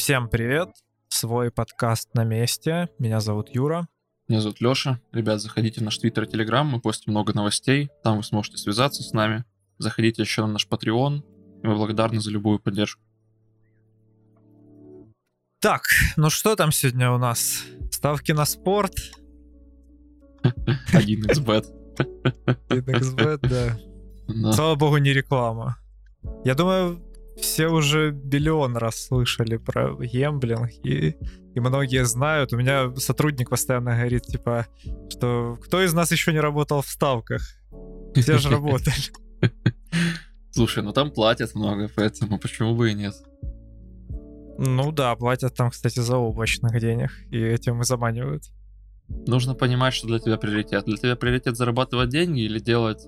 Всем привет! Свой подкаст на месте. Меня зовут Юра. Меня зовут Лёша. Ребят, заходите в наш Твиттер и Телеграм, мы постим много новостей, там вы сможете связаться с нами. Заходите еще на наш Patreon, мы благодарны за любую поддержку. Так, ну что там сегодня у нас? Ставки на спорт? 1xbet. 1xbet, да. Да. Слава богу, не реклама. Я думаю, все уже миллион раз слышали про гемблинг, и, и многие знают. У меня сотрудник постоянно говорит, типа, что кто из нас еще не работал в ставках? Все же работали. Слушай, ну там платят много, поэтому почему бы и нет? Ну да, платят там, кстати, за облачных денег, и этим и заманивают. Нужно понимать, что для тебя приоритет. Для тебя приоритет зарабатывать деньги или делать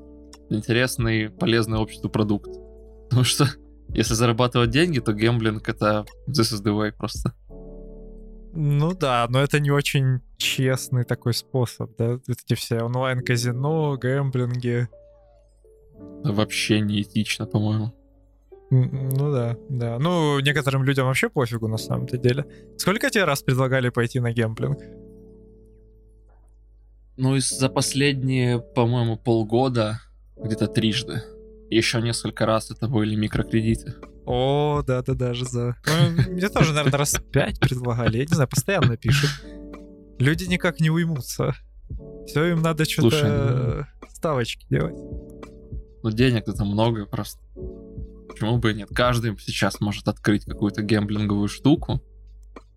интересный, полезный обществу продукт. Потому что если зарабатывать деньги, то гемблинг это this is the way просто. Ну да, но это не очень честный такой способ, да? Эти все онлайн-казино, гэмблинги. Вообще неэтично, по-моему. Ну да, да. Ну, некоторым людям вообще пофигу на самом-то деле. Сколько тебе раз предлагали пойти на гемблинг? Ну за последние, по-моему, полгода где-то трижды. Еще несколько раз это были микрокредиты. О, да-да, даже за... Ну, Мне тоже, наверное, раз пять предлагали. Я не знаю, постоянно пишут. Люди никак не уймутся. Все, им надо что-то ставочки делать. Ну денег-то там много просто. Почему бы и нет? Каждый сейчас может открыть какую-то гемблинговую штуку,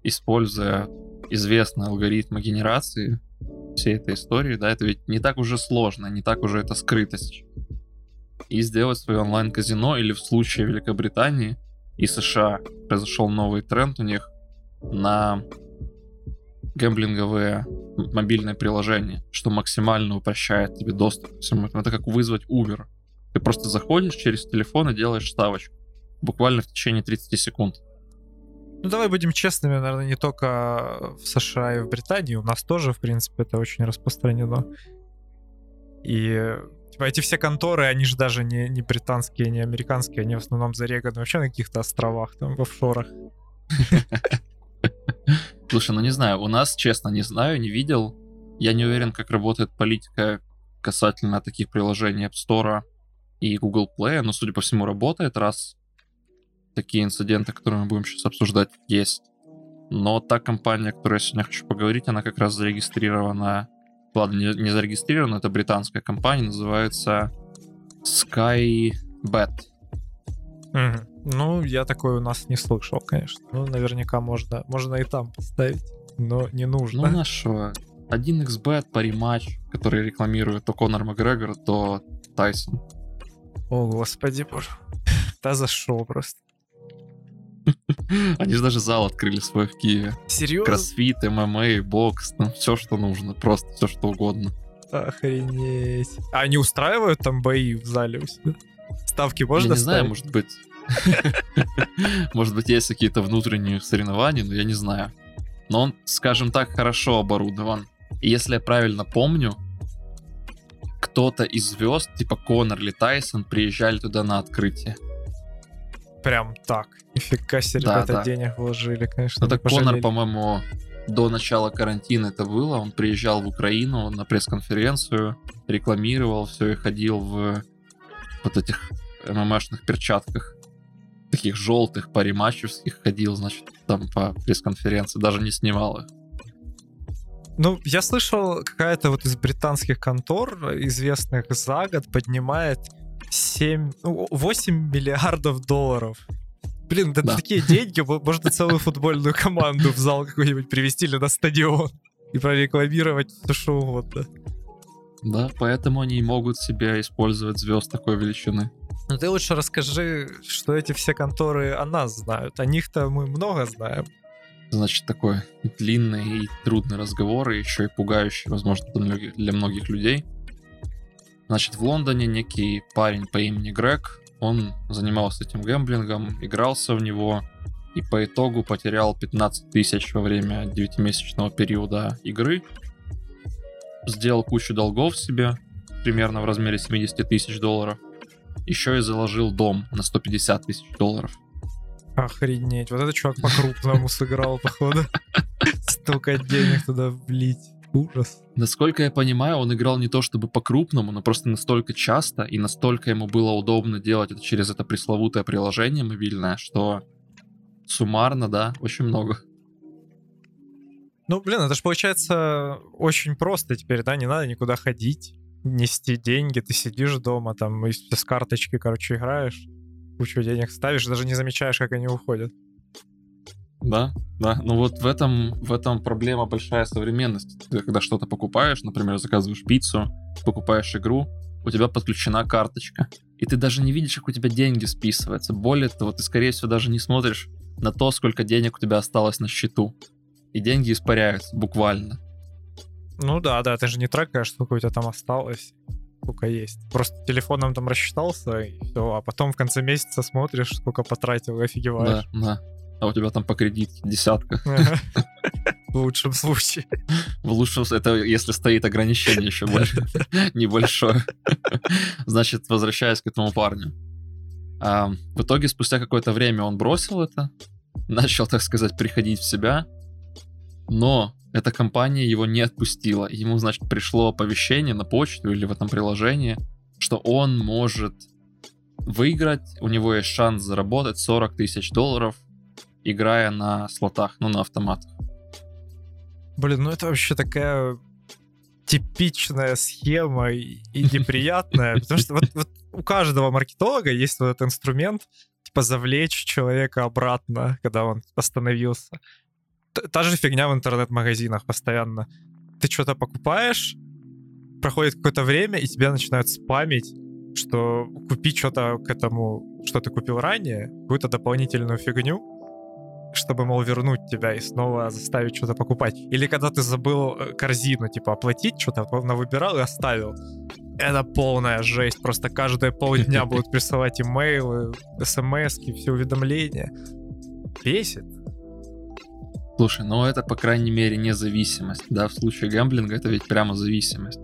используя известные алгоритмы генерации всей этой истории, да, это ведь не так уже сложно, не так уже это скрыто сейчас. И сделать свое онлайн-казино, или в случае Великобритании и США произошел новый тренд у них на гэмблинговые м- мобильные приложения, что максимально упрощает тебе доступ ко всему этому. Это как вызвать Uber. Ты просто заходишь через телефон и делаешь ставочку. Буквально в течение 30 секунд. Ну, давай будем честными, наверное, не только в США и в Британии, у нас тоже, в принципе, это очень распространено. И типа, эти все конторы, они же даже не, не британские, не американские, они в основном зареганы вообще на каких-то островах, там, в офшорах. Слушай, ну не знаю, у нас, честно, не знаю, не видел. Я не уверен, как работает политика касательно таких приложений App Store и Google Play, но, судя по всему, работает, раз такие инциденты, которые мы будем сейчас обсуждать, есть. Но та компания, о которой я сегодня хочу поговорить, она как раз зарегистрирована... Ладно, не, не зарегистрирована, это британская компания, называется Skybet. Мгм. Ну, я такой у нас не слышал, конечно. Ну, наверняка можно, можно и там поставить, но не Ну, нужно. на что? 1xbet пари-матч, который рекламирует то Конор Макгрегор, то Тайсон. О, господи боже. Да за шо просто. Они же даже зал открыли свой в Киеве. Серьезно? Кроссфит, ММА, бокс, там все, что нужно, просто все, что угодно. Охренеть. А они устраивают там бои в зале у себя? Ставки можно я не знаю, ставить? может быть... Может быть, есть какие-то внутренние соревнования, но я не знаю. Но он, скажем так, хорошо оборудован. И если я правильно помню, кто-то из звезд, типа Конор или Тайсон, приезжали туда на открытие. Прям так. Нифига себе, Да, ребята, да. денег вложили, конечно. Не так Конор, по-моему, до начала карантина это было. Он приезжал в Украину на пресс-конференцию, рекламировал все и ходил в вот этих ММАшных перчатках. Таких желтых париматчевских ходил, значит, там по пресс-конференции. Даже не снимал их. Ну, я слышал, какая-то вот из британских контор, известных за год, поднимает 7, ну, 8 миллиардов долларов. Блин, да, Да. такие деньги, мо- можно целую футбольную команду в зал какой-нибудь привезти или на стадион и прорекламировать все что угодно. Да, поэтому они могут себе использовать звезд такой величины. Ну ты лучше расскажи, что эти все конторы о нас знают. О них-то мы много знаем. Значит, такой длинный и трудный разговор, и еще и пугающий, возможно, для многих, для многих людей. Значит, в Лондоне некий парень по имени Грег, он занимался этим гэмблингом, игрался в него, и по итогу потерял 15 тысяч во время 9-месячного периода игры. Сделал кучу долгов себе, примерно в размере 70 тысяч долларов. Еще и заложил дом на 150 тысяч долларов. Охренеть. Вот этот чувак по-крупному сыграл, походу. Столько денег туда влить. Ужас. Насколько я понимаю, он играл не то чтобы по-крупному, но просто настолько часто и настолько ему было удобно делать это через это пресловутое приложение мобильное, что суммарно, да, очень много. Ну, блин, это же получается очень просто теперь, да, не надо никуда ходить, нести деньги, ты сидишь дома, там, и с карточки, короче, играешь, кучу денег ставишь, даже не замечаешь, как они уходят. Да, да. Ну вот в этом, в этом проблема большая современность. Ты когда что-то покупаешь, например, заказываешь пиццу, покупаешь игру, у тебя подключена карточка. И ты даже не видишь, как у тебя деньги списываются. Более того, ты, скорее всего, даже не смотришь на то, сколько денег у тебя осталось на счету. И деньги испаряются, буквально. Ну да, да, ты же не трекаешь, сколько у тебя там осталось, сколько есть. Просто телефоном там рассчитался, и все, а потом в конце месяца смотришь, сколько потратил, и офигеваешь. Да, да. А у тебя там по кредитке десятка. В лучшем случае. В лучшем это если стоит ограничение еще больше. Небольшое. Значит, возвращаясь к этому парню. А, в итоге, спустя какое-то время он бросил это, начал, так сказать, приходить в себя, но эта компания его не отпустила. Ему, значит, пришло оповещение на почту или в этом приложении, что он может выиграть, у него есть шанс заработать 40 тысяч долларов играя на слотах, ну, на автоматах. Блин, ну это вообще такая типичная схема и, неприятная, потому что вот, вот у каждого маркетолога есть вот этот инструмент, типа завлечь человека обратно, когда он остановился. Т та же фигня в интернет-магазинах постоянно. Ты что-то покупаешь, проходит какое-то время, и тебя начинают спамить, что купи что-то к этому, что ты купил ранее, какую-то дополнительную фигню, чтобы, мол, вернуть тебя и снова заставить что-то покупать. Или когда ты забыл э, корзину, типа, оплатить что-то, выбирал и оставил. Это полная жесть. Просто каждые полдня будут присылать имейлы, смс, все уведомления. Бесит. Слушай, ну это, по крайней мере, независимость. Да, в случае гэмблинга это ведь прямо зависимость.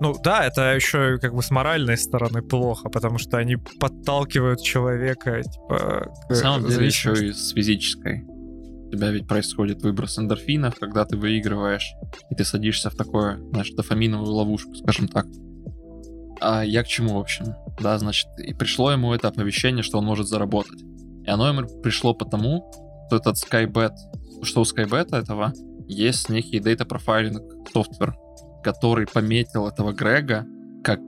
Ну да, это еще как бы с моральной стороны плохо, потому что они подталкивают человека типа, к На самом деле еще и с физической. У тебя ведь происходит выброс эндорфинов, когда ты выигрываешь, и ты садишься в такое, знаешь, дофаминовую ловушку, скажем так. А я к чему, в общем? Да, значит, и пришло ему это оповещение, что он может заработать. И оно ему пришло потому, что этот Skybet, что у Skybet этого есть некий data profiling софтвер, который пометил этого Грега как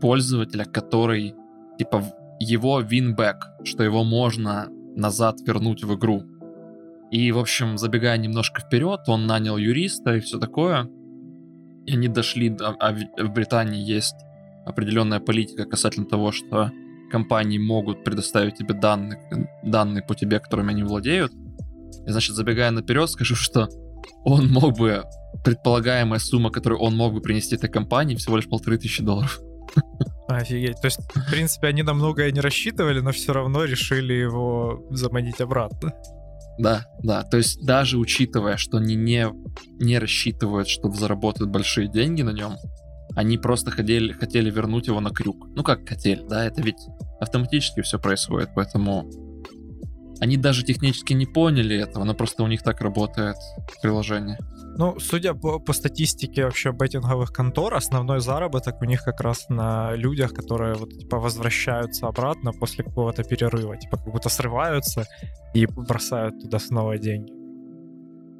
пользователя, который типа его винбэк, что его можно назад вернуть в игру. И, в общем, забегая немножко вперед, он нанял юриста и все такое. И они дошли, до, а в Британии есть определенная политика касательно того, что компании могут предоставить тебе данные, данные по тебе, которыми они владеют. И, значит, забегая наперед, скажу, что он мог бы, предполагаемая сумма, которую он мог бы принести этой компании, всего лишь полторы тысячи долларов. Офигеть. То есть, в принципе, они на многое не рассчитывали, но все равно решили его заманить обратно. Да, да. То есть, даже учитывая, что они не, не рассчитывают, что заработают большие деньги на нем, они просто хотели, хотели вернуть его на крюк. Ну, как хотели, да, это ведь автоматически все происходит, поэтому они даже технически не поняли этого, но просто у них так работает приложение. Ну, судя по, по статистике вообще беттинговых контор, основной заработок у них как раз на людях, которые вот типа возвращаются обратно после какого-то перерыва, типа как будто срываются и бросают туда снова деньги.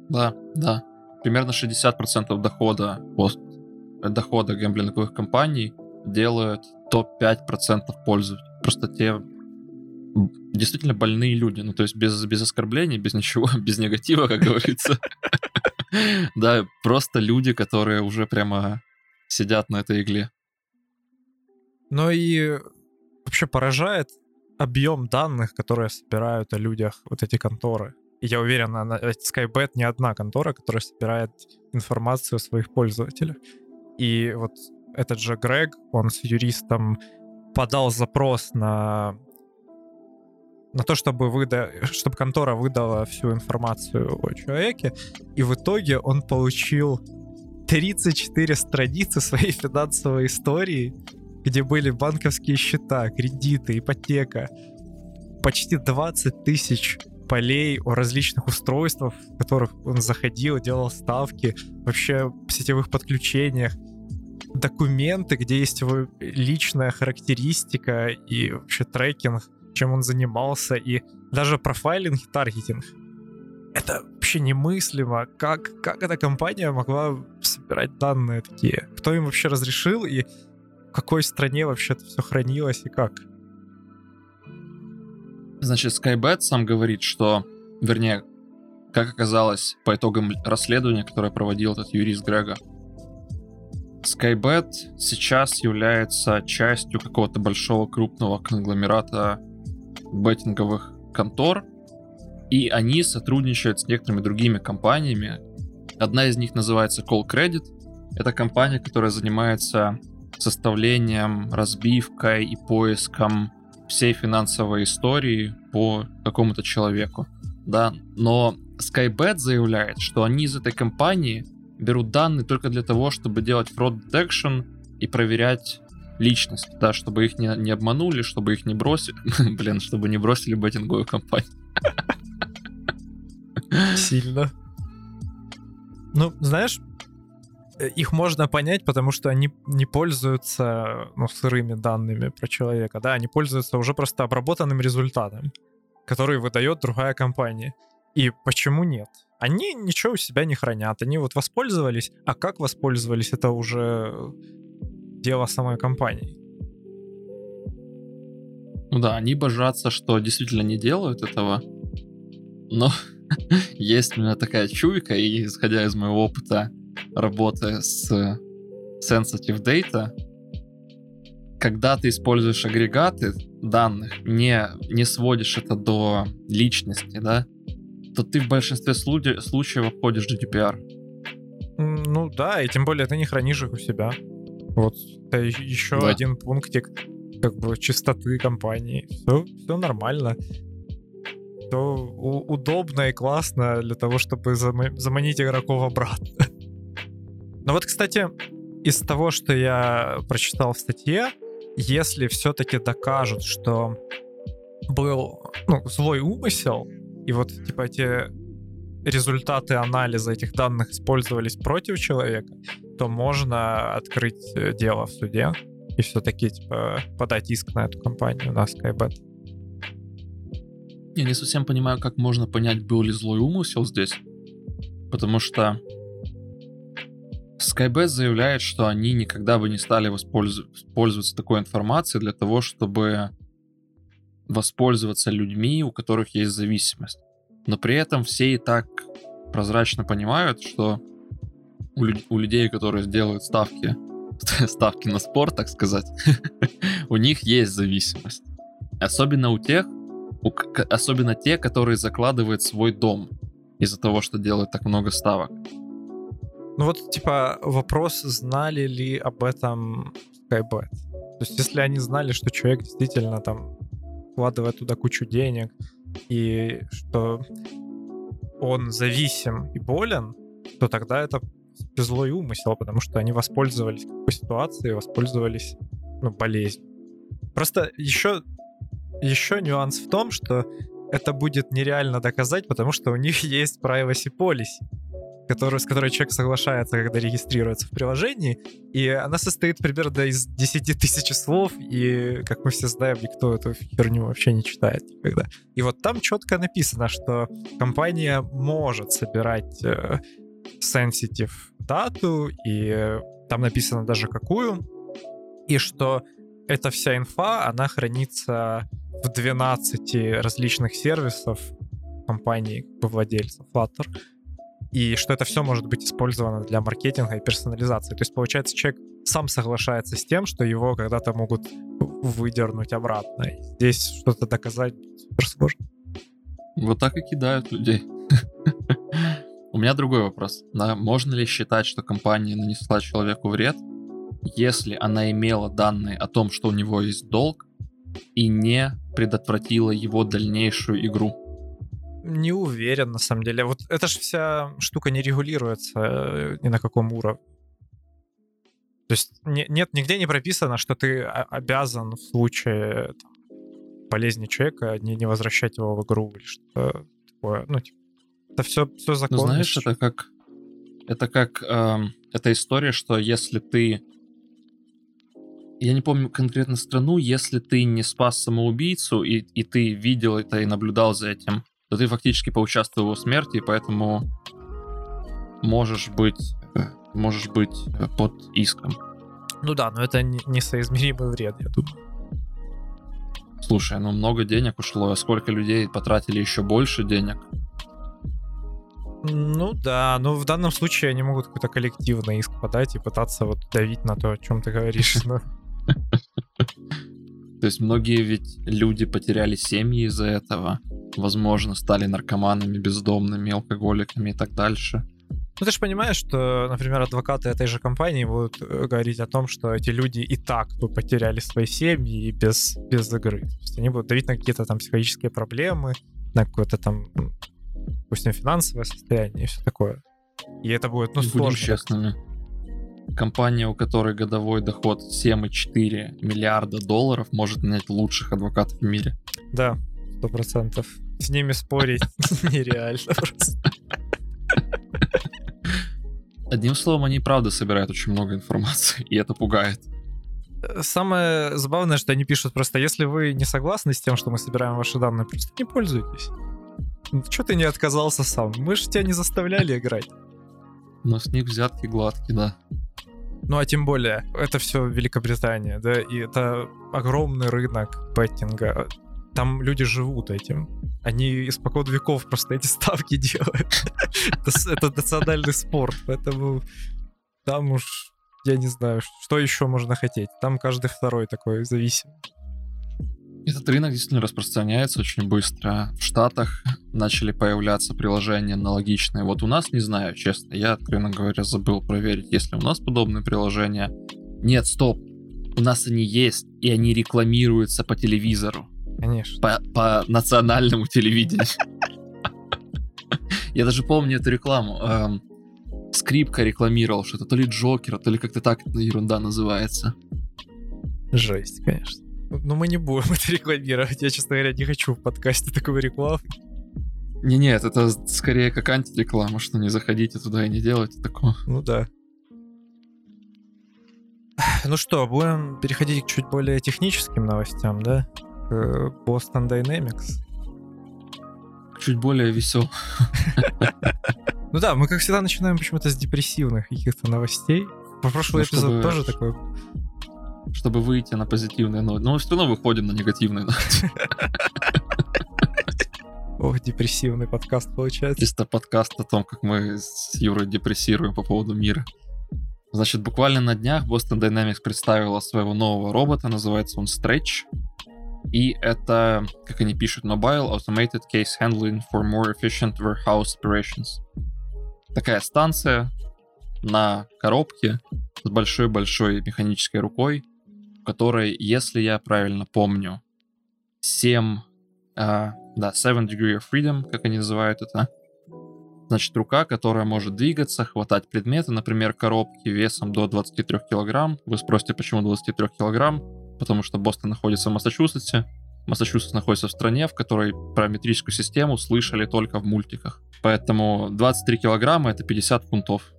Да, да. Примерно 60% дохода дохода гэмблинговых компаний делают топ-5% пользователей. Просто те действительно больные люди. Ну, то есть без, без оскорблений, без ничего, без негатива, как говорится. Да, просто люди, которые уже прямо сидят на этой игле. Ну и вообще поражает объем данных, которые собирают о людях вот эти конторы. И я уверен, на Skybet не одна контора, которая собирает информацию о своих пользователях. И вот этот же Грег, он с юристом подал запрос на на то, чтобы, выда... чтобы контора выдала всю информацию о человеке, и в итоге он получил 34 страницы своей финансовой истории, где были банковские счета, кредиты, ипотека. почти 20 тысяч полей о различных устройствах, в которых он заходил, делал ставки, вообще сетевых подключениях, документы, где есть его личная характеристика и вообще трекинг, чем он занимался, и даже профайлинг и таргетинг. Это вообще немыслимо. Как, как эта компания могла собирать данные такие? Кто им вообще разрешил и в какой стране вообще это все хранилось и как? Значит, Skybet сам говорит, что, вернее, как оказалось по итогам расследования, которое проводил этот юрист Грега, Skybet сейчас является частью какого-то большого крупного конгломерата беттинговых контор, и они сотрудничают с некоторыми другими компаниями. Одна из них называется Call Credit. Это компания, которая занимается составлением, разбивкой и поиском всей финансовой истории по какому-то человеку. Да, но Skybet заявляет, что они из этой компании берут данные только для того, чтобы делать fraud detection и проверять личность, да, чтобы их не, не обманули, чтобы их не бросили, блин, чтобы не бросили беттинговую компанию. Сильно. Ну, знаешь, э, их можно понять, потому что они не пользуются ну, сырыми данными про человека, да, они пользуются уже просто обработанным результатом, который выдает другая компания. И почему нет? Они ничего у себя не хранят, они вот воспользовались, а как воспользовались, это уже дело самой компании. Ну да, они божатся, что действительно не делают этого, но есть у меня такая чуйка, и исходя из моего опыта работы с sensitive data, когда ты используешь агрегаты данных, не, не сводишь это до личности, да, то ты в большинстве случаев, обходишь GDPR. Ну да, и тем более ты не хранишь их у себя. Вот это еще да. один пунктик как бы чистоты компании. Все, все нормально. Все удобно и классно для того, чтобы заманить игроков обратно. Но вот, кстати, из того, что я прочитал в статье, если все-таки докажут, что был ну, злой умысел, и вот типа эти результаты анализа этих данных использовались против человека, то можно открыть э, дело в суде и все-таки типа подать иск на эту компанию, на Skybet. Я не совсем понимаю, как можно понять, был ли злой умысел здесь. Потому что Skybet заявляет, что они никогда бы не стали воспользоваться такой информацией для того, чтобы воспользоваться людьми, у которых есть зависимость. Но при этом все и так прозрачно понимают, что у, лю- у людей, которые делают ставки, ставки на спорт, так сказать, у них есть зависимость. Особенно у тех, у, особенно те, которые закладывают свой дом из-за того, что делают так много ставок. Ну вот, типа, вопрос, знали ли об этом Skybet. То есть, если они знали, что человек действительно там вкладывает туда кучу денег, и что он зависим и болен, то тогда это злой умысел, потому что они воспользовались какой ситуацией, воспользовались ну, болезнью. Просто еще, еще нюанс в том, что это будет нереально доказать, потому что у них есть privacy policy который, с которой человек соглашается, когда регистрируется в приложении. И она состоит примерно из 10 тысяч слов, и, как мы все знаем, никто эту херню вообще не читает никогда. И вот там четко написано, что компания может собирать э, sensitive дату, и там написано даже какую, и что эта вся инфа, она хранится в 12 различных сервисов компании владельцев Flutter и что это все может быть использовано для маркетинга и персонализации. То есть, получается, человек сам соглашается с тем, что его когда-то могут выдернуть обратно. И здесь что-то доказать супер сложно. Вот так и кидают людей. У меня другой вопрос. Можно ли считать, что компания нанесла человеку вред, если она имела данные о том, что у него есть долг, и не предотвратила его дальнейшую игру? Не уверен, на самом деле. Вот эта же вся штука не регулируется э, ни на каком уровне. То есть не, нет, нигде не прописано, что ты обязан в случае там, полезнее человека, не, не возвращать его в игру или что-то такое. Ну, типа, это все, все Ну, законно. знаешь, это как... Это как... эм, эта история, что если ты... Я не помню конкретно страну, если ты не спас самоубийцу, и, и ты видел это и наблюдал за этим, то ты фактически поучаствовал в его смерти, и поэтому можешь быть... Можешь быть под иском. Ну да, но это не- несоизмеримый вред, я думаю. Слушай, ну много денег ушло, а сколько людей потратили еще больше денег? Ну да, но в данном случае они могут какой-то коллективный иск подать и пытаться вот давить на то, о чем ты говоришь. То есть многие ведь люди потеряли семьи из-за этого. Возможно, стали наркоманами, бездомными, алкоголиками и так дальше. Ну ты же понимаешь, что, например, адвокаты этой же компании будут э, говорить о том, что эти люди и так бы потеряли свои семьи и без, без игры. То есть они будут давить на какие-то там психологические проблемы, на какое-то там, допустим, финансовое состояние и все такое. И это будет, ну, Будем сложно. честными. Компания, у которой годовой доход 7,4 миллиарда долларов, может нанять лучших адвокатов в мире. Да, сто процентов. С ними спорить нереально просто. Одним словом, они правда собирают очень много информации, и это пугает. Самое забавное, что они пишут просто, если вы не согласны с тем, что мы собираем ваши данные, просто не пользуйтесь. Че ты не отказался сам? Мы же тебя не заставляли играть. Но с них взятки гладкие, да. Ну а тем более, это все Великобритания, да, и это огромный рынок беттинга. Там люди живут этим. Они испокон веков просто эти ставки делают. Это национальный спорт, поэтому там уж, я не знаю, что еще можно хотеть. Там каждый второй такой зависим. Этот рынок действительно распространяется очень быстро. В Штатах начали появляться приложения аналогичные. Вот у нас, не знаю, честно, я, откровенно говоря, забыл проверить, есть ли у нас подобные приложения. Нет, стоп. У нас они есть, и они рекламируются по телевизору. Конечно. По, по национальному телевидению. Я даже помню эту рекламу. Эм, Скрипка рекламировал что-то, то ли Джокера, то ли как-то так ерунда называется. Жесть, конечно. Но мы не будем это рекламировать. Я, честно говоря, не хочу в подкасте такого рекламы. Не, нет, это скорее как антиреклама, что не заходите туда и не делайте такого. Ну да. Ну что, будем переходить к чуть более техническим новостям, да? К Boston Dynamics. Чуть более весел. Ну да, мы, как всегда, начинаем почему-то с депрессивных каких-то новостей. По прошлый Ну, эпизод тоже такой. чтобы выйти на позитивные ноты. Но мы все равно выходим на негативные ноты. Ох, депрессивный подкаст получается. Чисто подкаст о том, как мы с Юрой депрессируем по поводу мира. Значит, буквально на днях Boston Dynamics представила своего нового робота, называется он Stretch. И это, как они пишут, Mobile Automated Case Handling for More Efficient Warehouse Operations. Такая станция на коробке с большой-большой механической рукой, в которой, если я правильно помню, 7, а, да, 7 degree of freedom, как они называют это. Значит, рука, которая может двигаться, хватать предметы, например, коробки весом до 23 килограмм. Вы спросите, почему 23 килограмм? Потому что Бостон находится в Массачусетсе. Массачусетс находится в стране, в которой параметрическую систему слышали только в мультиках. Поэтому 23 килограмма — это 50 фунтов.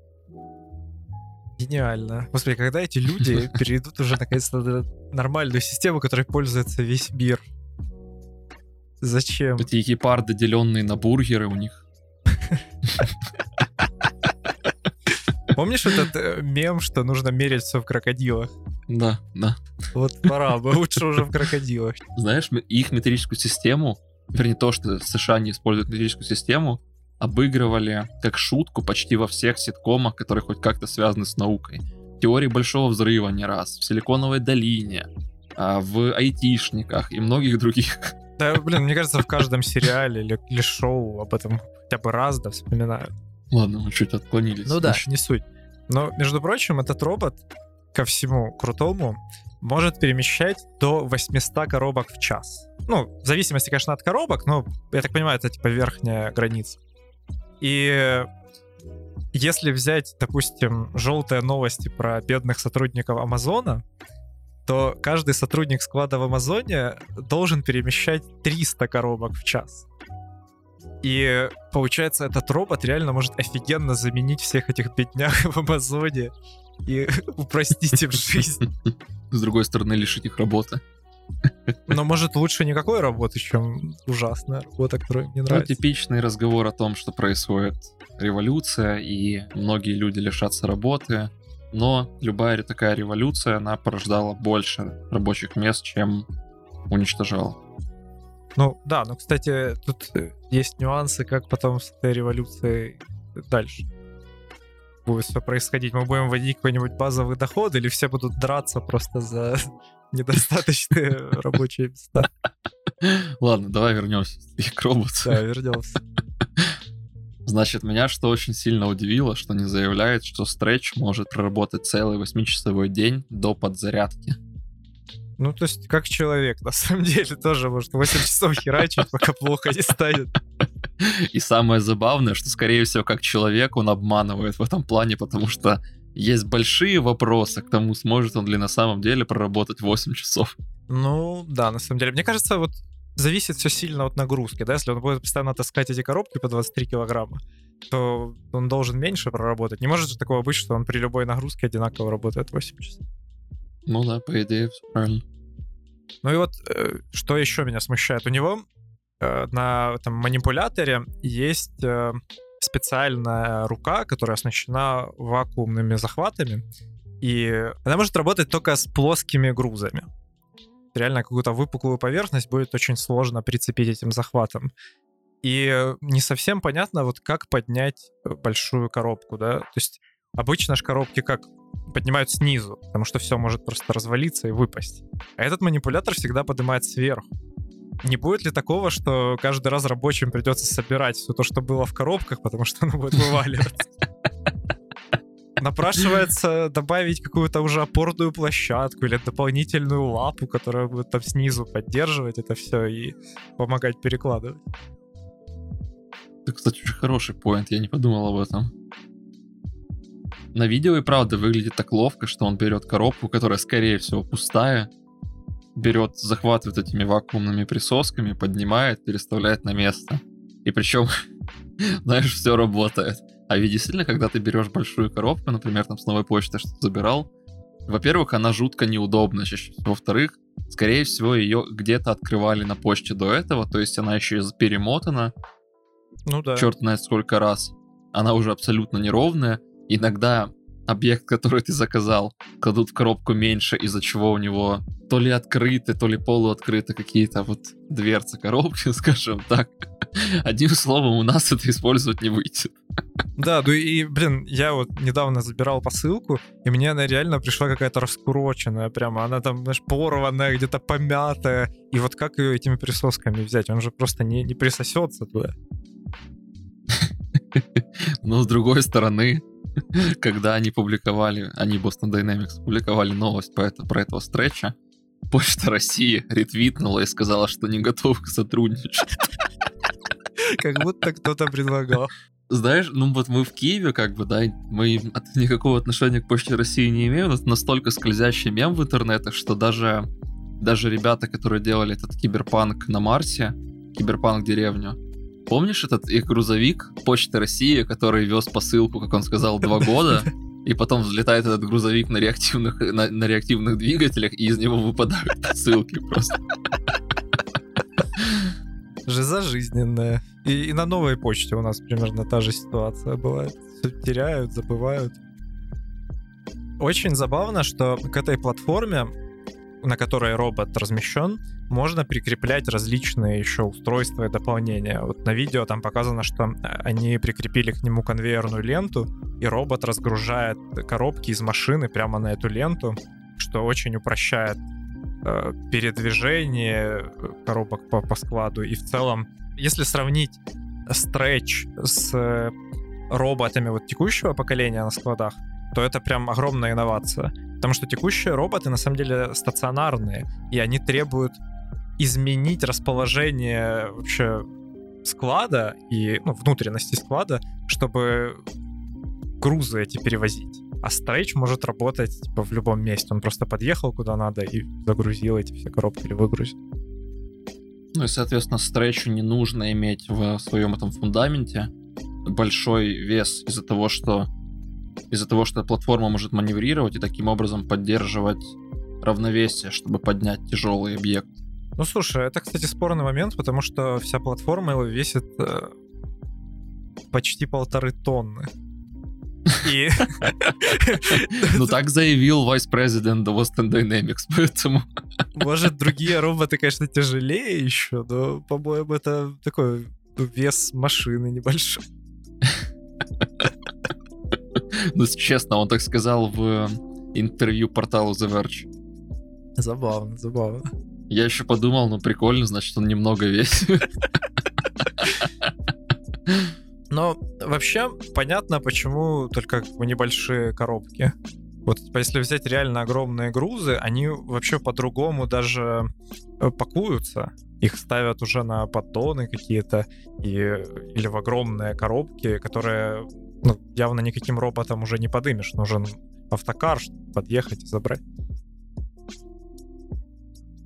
Гениально. Господи, когда эти люди перейдут уже наконец-то на нормальную систему, которой пользуется весь мир? Зачем? Эти экипарды, деленные на бургеры у них. Помнишь этот э, мем, что нужно мерить все в крокодилах? Да, да. Вот пора бы, лучше уже в крокодилах. Знаешь, их метрическую систему, вернее то, что США не используют метрическую систему, обыгрывали как шутку почти во всех ситкомах, которые хоть как-то связаны с наукой. В теории Большого Взрыва не раз, в Силиконовой долине, а, в айтишниках и многих других. Да, блин, мне кажется, в каждом сериале или, или шоу об этом хотя бы раз да вспоминают. Ладно, мы чуть отклонились. Ну да, не суть. Но, между прочим, этот робот ко всему крутому может перемещать до 800 коробок в час. Ну, в зависимости, конечно, от коробок, но, я так понимаю, это типа верхняя граница. И если взять, допустим, желтые новости про бедных сотрудников Амазона, то каждый сотрудник склада в Амазоне должен перемещать 300 коробок в час. И получается, этот робот реально может офигенно заменить всех этих бедняк в Амазоне и упростить им жизнь. С другой стороны, лишить их работы. Но может лучше никакой работы, чем ужасная работа, которая мне Ну, нравится. типичный разговор о том, что происходит революция, и многие люди лишатся работы. Но любая такая революция, она порождала больше рабочих мест, чем уничтожала. Ну да, ну кстати, тут есть нюансы, как потом с этой революцией дальше будет все происходить. Мы будем вводить какой-нибудь базовый доход, или все будут драться просто за недостаточные рабочие места. Ладно, давай вернемся к роботу. Да, вернемся. Значит, меня что очень сильно удивило, что не заявляет, что Stretch может проработать целый 8-часовой день до подзарядки. Ну, то есть, как человек, на самом деле, тоже может 8 часов херачить, пока плохо не станет. И самое забавное, что, скорее всего, как человек, он обманывает в этом плане, потому что есть большие вопросы к тому, сможет он ли на самом деле проработать 8 часов. Ну, да, на самом деле. Мне кажется, вот зависит все сильно от нагрузки, да, если он будет постоянно таскать эти коробки по 23 килограмма, то он должен меньше проработать. Не может же такого быть, что он при любой нагрузке одинаково работает 8 часов. Ну да, по идее, правильно. Ну и вот, э, что еще меня смущает, у него э, на там, манипуляторе есть э, специальная рука, которая оснащена вакуумными захватами, и она может работать только с плоскими грузами. Реально какую-то выпуклую поверхность будет очень сложно прицепить этим захватом. И не совсем понятно, вот как поднять большую коробку, да? То есть обычно же коробки как поднимают снизу, потому что все может просто развалиться и выпасть. А этот манипулятор всегда поднимает сверху. Не будет ли такого, что каждый раз рабочим придется собирать все то, что было в коробках, потому что оно будет вываливаться? Напрашивается добавить какую-то уже опорную площадку или дополнительную лапу, которая будет там снизу поддерживать это все и помогать перекладывать. Это, кстати, очень хороший поинт, я не подумал об этом. На видео и правда выглядит так ловко, что он берет коробку, которая, скорее всего, пустая, берет, захватывает этими вакуумными присосками, поднимает, переставляет на место. И причем, знаешь, все работает. А ведь действительно, когда ты берешь большую коробку, например, там с новой почты что-то забирал, во-первых, она жутко неудобна чаще всего. Во-вторых, скорее всего, ее где-то открывали на почте до этого, то есть она еще и перемотана, Ну да. черт знает сколько раз. Она уже абсолютно неровная. Иногда объект, который ты заказал, кладут в коробку меньше, из-за чего у него то ли открыты, то ли полуоткрыты какие-то вот дверцы коробки, скажем так. Одним словом, у нас это использовать не выйдет. Да, ну и, блин, я вот недавно забирал посылку, и мне она реально пришла какая-то раскуроченная прямо. Она там, знаешь, порванная, где-то помятая. И вот как ее этими присосками взять? Он же просто не, не присосется туда. Но с другой стороны, когда они публиковали, они Boston Dynamics публиковали новость по это, про этого стреча, Почта России ретвитнула и сказала, что не готов к сотрудничать. Как будто кто-то предлагал. Знаешь, ну вот мы в Киеве, как бы, да, мы от- никакого отношения к Почте России не имеем, это настолько скользящий мем в интернетах, что даже, даже ребята, которые делали этот киберпанк на Марсе, киберпанк деревню, помнишь этот их грузовик Почты России, который вез посылку, как он сказал, два года, и потом взлетает этот грузовик на реактивных, на, на реактивных двигателях, и из него выпадают посылки просто. Жиза жизненная. И, и на новой почте у нас примерно та же ситуация бывает. Всё теряют, забывают. Очень забавно, что к этой платформе, на которой робот размещен, можно прикреплять различные еще устройства и дополнения. Вот на видео там показано, что э, они прикрепили к нему конвейерную ленту, и робот разгружает коробки из машины прямо на эту ленту, что очень упрощает э, передвижение э, коробок по, по складу. И в целом, если сравнить стретч с э, роботами вот текущего поколения на складах, то это прям огромная инновация. Потому что текущие роботы на самом деле стационарные, и они требуют изменить расположение вообще склада и ну, внутренности склада, чтобы грузы эти перевозить. А Stretch может работать типа, в любом месте. Он просто подъехал куда надо и загрузил эти все коробки или выгрузил. Ну и, соответственно, Stretch не нужно иметь в своем этом фундаменте большой вес из-за того, что из-за того, что платформа может маневрировать и таким образом поддерживать равновесие, чтобы поднять тяжелый объект. Ну слушай, это, кстати, спорный момент, потому что вся платформа его весит э, почти полторы тонны. И... Ну так заявил вице-президент Boston Dynamics, поэтому... Может, другие роботы, конечно, тяжелее еще, но, по-моему, это такой вес машины небольшой. Ну, честно, он так сказал в интервью порталу The Verge. Забавно, забавно. Я еще подумал, ну прикольно, значит, он немного весит. Но вообще понятно, почему только в небольшие коробки. Вот типа, если взять реально огромные грузы, они вообще по-другому даже э, пакуются. Их ставят уже на поддоны какие-то и, или в огромные коробки, которые ну, явно никаким роботом уже не подымешь. Нужен автокар, чтобы подъехать и забрать.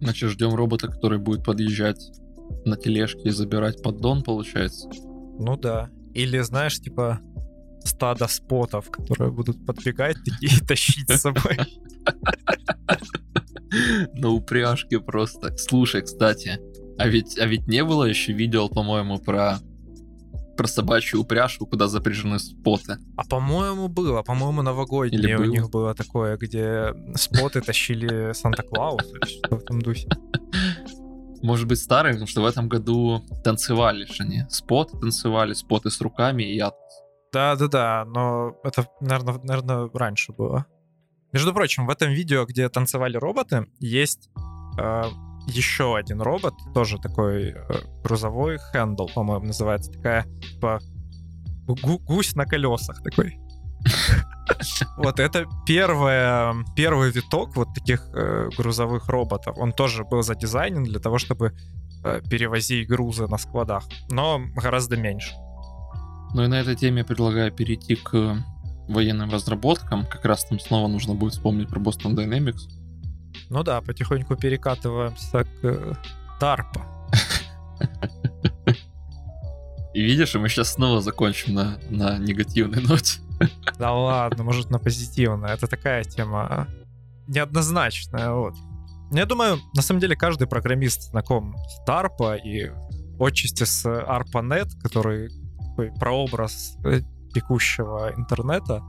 Значит, ждем робота, который будет подъезжать на тележке и забирать поддон, получается? Ну да. Или, знаешь, типа стадо спотов, которые будут подбегать и тащить с собой. На упряжке просто. Слушай, кстати, а ведь, а ведь не было еще видео, по-моему, про про собачью упряжку, куда запряжены споты. А по-моему было, по-моему новогоднее Или у было? них было такое, где споты тащили Санта-Клауса или что в этом духе. Может быть старые, потому что в этом году танцевали же они. Споты танцевали, споты с руками и я. Да-да-да, но это, наверное, наверное, раньше было. Между прочим, в этом видео, где танцевали роботы, есть э, еще один робот, тоже такой э, грузовой, хендл, по-моему, называется, такая, типа, гу- гусь на колесах такой. Вот это первое, первый виток вот таких э, грузовых роботов. Он тоже был задизайнен для того, чтобы э, перевозить грузы на складах, но гораздо меньше. Ну и на этой теме предлагаю перейти к военным разработкам. Как раз там снова нужно будет вспомнить про Boston Dynamics. Ну да, потихоньку перекатываемся к Тарпа. И видишь, мы сейчас снова закончим на, на негативной ноте. Да ладно, может на позитивной. Это такая тема неоднозначная, вот. Я думаю, на самом деле каждый программист знаком с Тарпа и отчасти с ARPANET, который такой прообраз э, текущего интернета,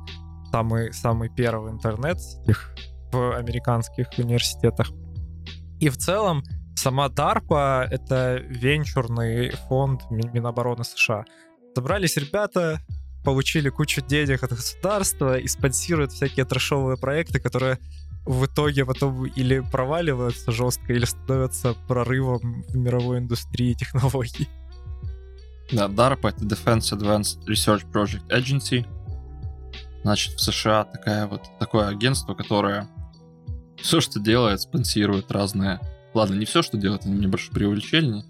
самый, самый первый интернет их американских университетах. И в целом сама DARPA — это венчурный фонд Минобороны США. Собрались ребята, получили кучу денег от государства и спонсируют всякие трэшовые проекты, которые в итоге потом или проваливаются жестко, или становятся прорывом в мировой индустрии технологий. Да, DARPA — это Defense Advanced Research Project Agency. Значит, в США такая вот, такое агентство, которое все, что делает, спонсирует разные... Ладно, не все, что делает, это небольшое преувеличение,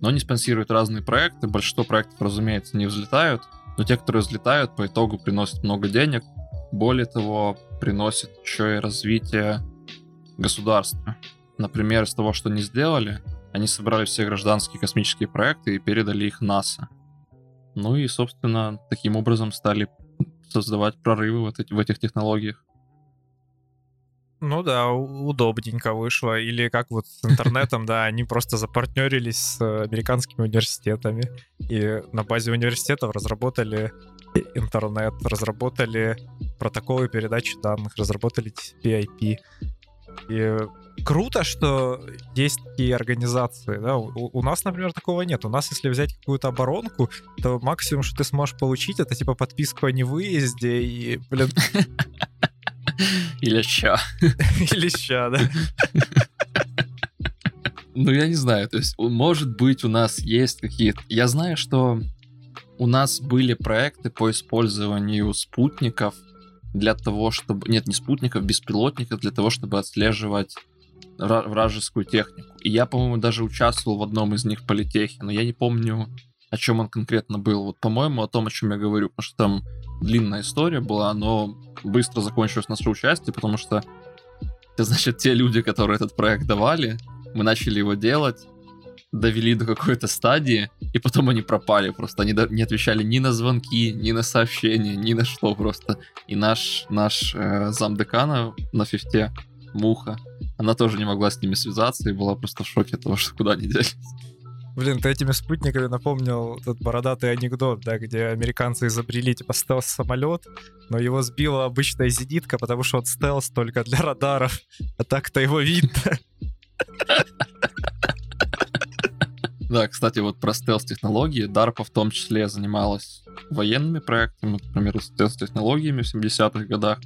но они спонсируют разные проекты. Большинство проектов, разумеется, не взлетают, но те, которые взлетают, по итогу приносят много денег. Более того, приносят еще и развитие государства. Например, из того, что они сделали, они собрали все гражданские космические проекты и передали их НАСА. Ну и, собственно, таким образом стали создавать прорывы в, в этих технологиях. Ну да, удобненько вышло. Или как вот с интернетом, да, они просто запартнерились с американскими университетами. И на базе университетов разработали интернет, разработали протоколы передачи данных, разработали TCP/IP. И круто, что есть такие организации. Да? У, у нас, например, такого нет. У нас, если взять какую-то оборонку, то максимум, что ты сможешь получить, это типа подписку о невыезде и, блин, Или ща. Или ща, да. Ну, я не знаю, то есть, может быть, у нас есть какие-то... Я знаю, что у нас были проекты по использованию спутников для того, чтобы... Нет, не спутников, беспилотников, для того, чтобы отслеживать вражескую технику. И я, по-моему, даже участвовал в одном из них в политехе, но я не помню о чем он конкретно был. Вот, по-моему, о том, о чем я говорю, потому что там длинная история была, но быстро закончилось наше участие, потому что, значит, те люди, которые этот проект давали, мы начали его делать, довели до какой-то стадии, и потом они пропали просто. Они не отвечали ни на звонки, ни на сообщения, ни на что просто. И наш, наш э, замдекана на фифте, Муха, она тоже не могла с ними связаться и была просто в шоке от того, что куда они делись. Блин, ты этими спутниками напомнил тот бородатый анекдот, да, где американцы изобрели типа стелс-самолет, но его сбила обычная зенитка, потому что он стелс только для радаров, а так-то его видно. Да, кстати, вот про стелс-технологии. DARPA в том числе занималась военными проектами, например, стелс-технологиями в 70-х годах.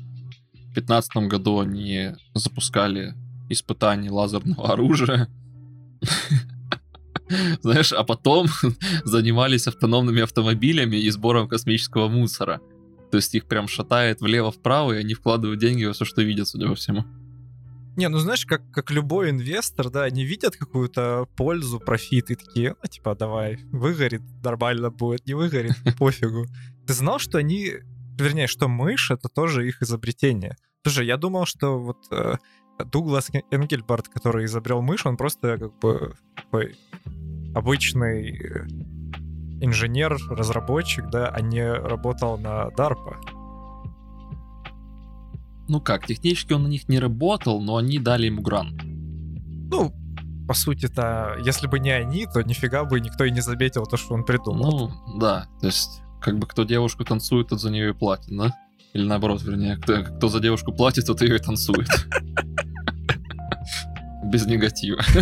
В 15 году они запускали испытания лазерного оружия. Знаешь, а потом занимались автономными автомобилями и сбором космического мусора. То есть их прям шатает влево-вправо, и они вкладывают деньги во все, что видят, судя по всему. Не, ну знаешь, как, как любой инвестор, да, они видят какую-то пользу, профит, и такие, ну, типа, давай, выгорит, нормально будет, не выгорит, пофигу. Ты знал, что они, вернее, что мышь — это тоже их изобретение? Слушай, я думал, что вот э, Дуглас Энгельбарт, который изобрел мышь, он просто как бы такой обычный э, инженер, разработчик, да, а не работал на DARPA. Ну как, технически он на них не работал, но они дали ему грант. Ну, по сути-то, если бы не они, то нифига бы никто и не заметил то, что он придумал. Ну, да, то есть, как бы кто девушку танцует, тот за нее и платит, да? Или наоборот, вернее, кто, кто за девушку платит, тот ее и танцует. Без негатива.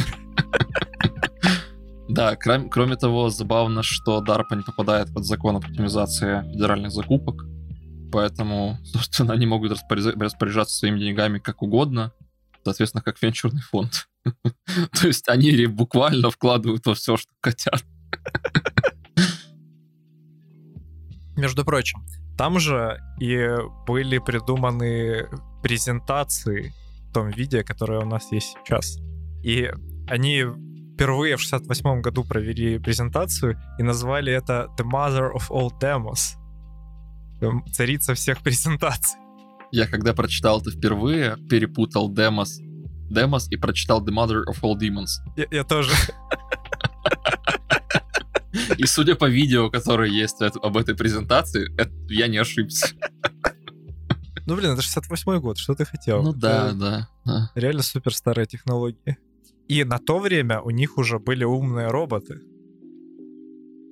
Да, кроме, того, забавно, что DARPA не попадает под закон оптимизации федеральных закупок, поэтому, собственно, они могут распоряжаться своими деньгами как угодно, соответственно, как венчурный фонд. То есть они буквально вкладывают во все, что хотят. Между прочим, там же и были придуманы презентации том виде, которое у нас есть сейчас. И они впервые в 68 году провели презентацию и назвали это The Mother of All Demos. Царица всех презентаций. Я когда прочитал это впервые, перепутал Demos, Demos и прочитал The Mother of All Demons. Я, я тоже. И судя по видео, которое есть об этой презентации, я не ошибся. Ну, блин, это 68 год, что ты хотел? Ну да, да, да. Реально супер старая технология. И на то время у них уже были умные роботы.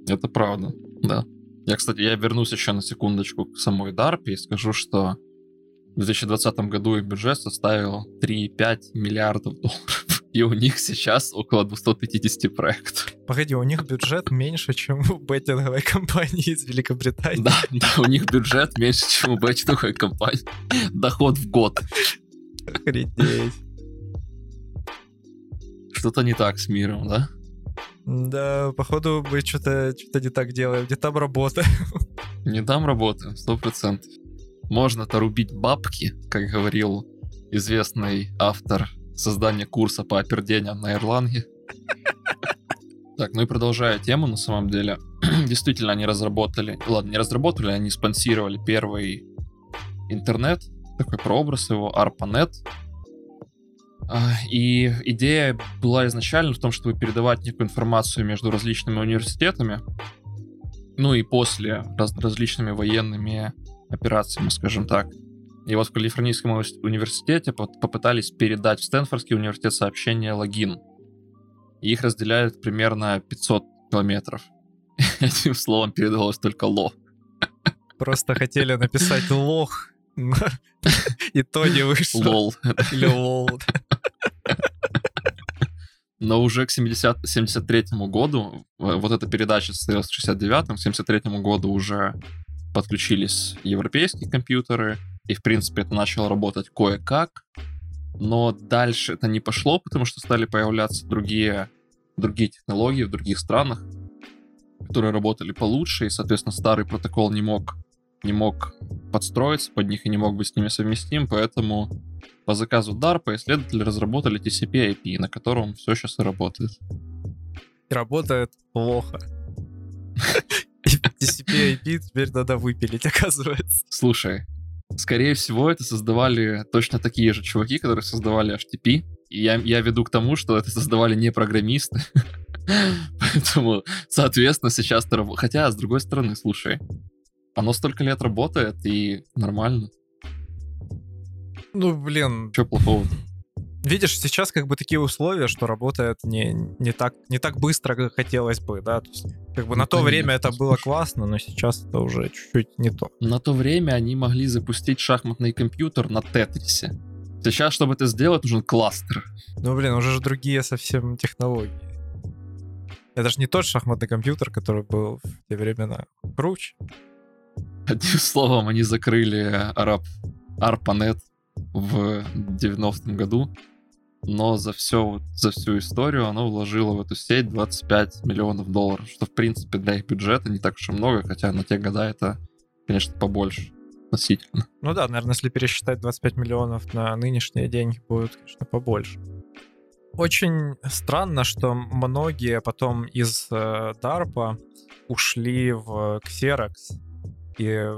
Это правда, да. Я, кстати, я вернусь еще на секундочку к самой DARPе и скажу, что в 2020 году их бюджет составил 3,5 миллиардов долларов. И у них сейчас около 250 проектов. Погоди, у них бюджет меньше, чем у беттинговой компании из Великобритании. Да, да, у них бюджет меньше, чем у беттинговой компании. Доход в год. Охренеть. Что-то не так с миром, да? Да, походу мы что-то что не так делаем. Не там работа. Не там работаем, сто процентов. Можно-то рубить бабки, как говорил известный автор создания курса по опердениям на Ирланге. Так, ну и продолжая тему, на самом деле, действительно они разработали, ладно, не разработали, они спонсировали первый интернет, такой прообраз его, ARPANET, а, и идея была изначально в том, чтобы передавать некую информацию между различными университетами, ну и после раз, различными военными операциями, скажем так. И вот в Калифорнийском университете попытались передать в Стэнфордский университет сообщение логин. И их разделяют примерно 500 километров. Этим словом передалось только ло. Просто хотели написать лох, и то не вышло. Лол. Или лол. Но уже к 70, 73 году, вот эта передача состоялась в 69-м, к 73 году уже подключились европейские компьютеры, и, в принципе, это начало работать кое-как, но дальше это не пошло, потому что стали появляться другие, другие технологии в других странах, которые работали получше, и, соответственно, старый протокол не мог, не мог подстроиться под них и не мог быть с ними совместим, поэтому по заказу DARPA исследователи разработали TCP-IP, на котором все сейчас и работает. И работает плохо. TCP-IP теперь надо выпилить, оказывается. Слушай, скорее всего, это создавали точно такие же чуваки, которые создавали HTTP. Я, я веду к тому, что это создавали не программисты. Поэтому, соответственно, сейчас. Хотя, с другой стороны, слушай, оно столько лет работает, и нормально. Ну, блин. Что плохого? Видишь, сейчас как бы такие условия, что работает не, не, так, не так быстро, как хотелось бы, да, то есть как бы ну, на то конечно, время это было классно, но сейчас это уже чуть-чуть не то. На то время они могли запустить шахматный компьютер на Тетрисе. Сейчас, чтобы это сделать, нужен кластер. Ну, блин, уже же другие совсем технологии. Это же не тот шахматный компьютер, который был в те времена. Круче. Одним словом, они закрыли араб ARPANET в 90-м году, но за все за всю историю оно вложило в эту сеть 25 миллионов долларов, что в принципе для их бюджета не так уж и много, хотя на те года это, конечно, побольше относительно. Ну да, наверное, если пересчитать 25 миллионов на нынешние деньги, будет, конечно, побольше. Очень странно, что многие потом из э, DARPA ушли в Xerox и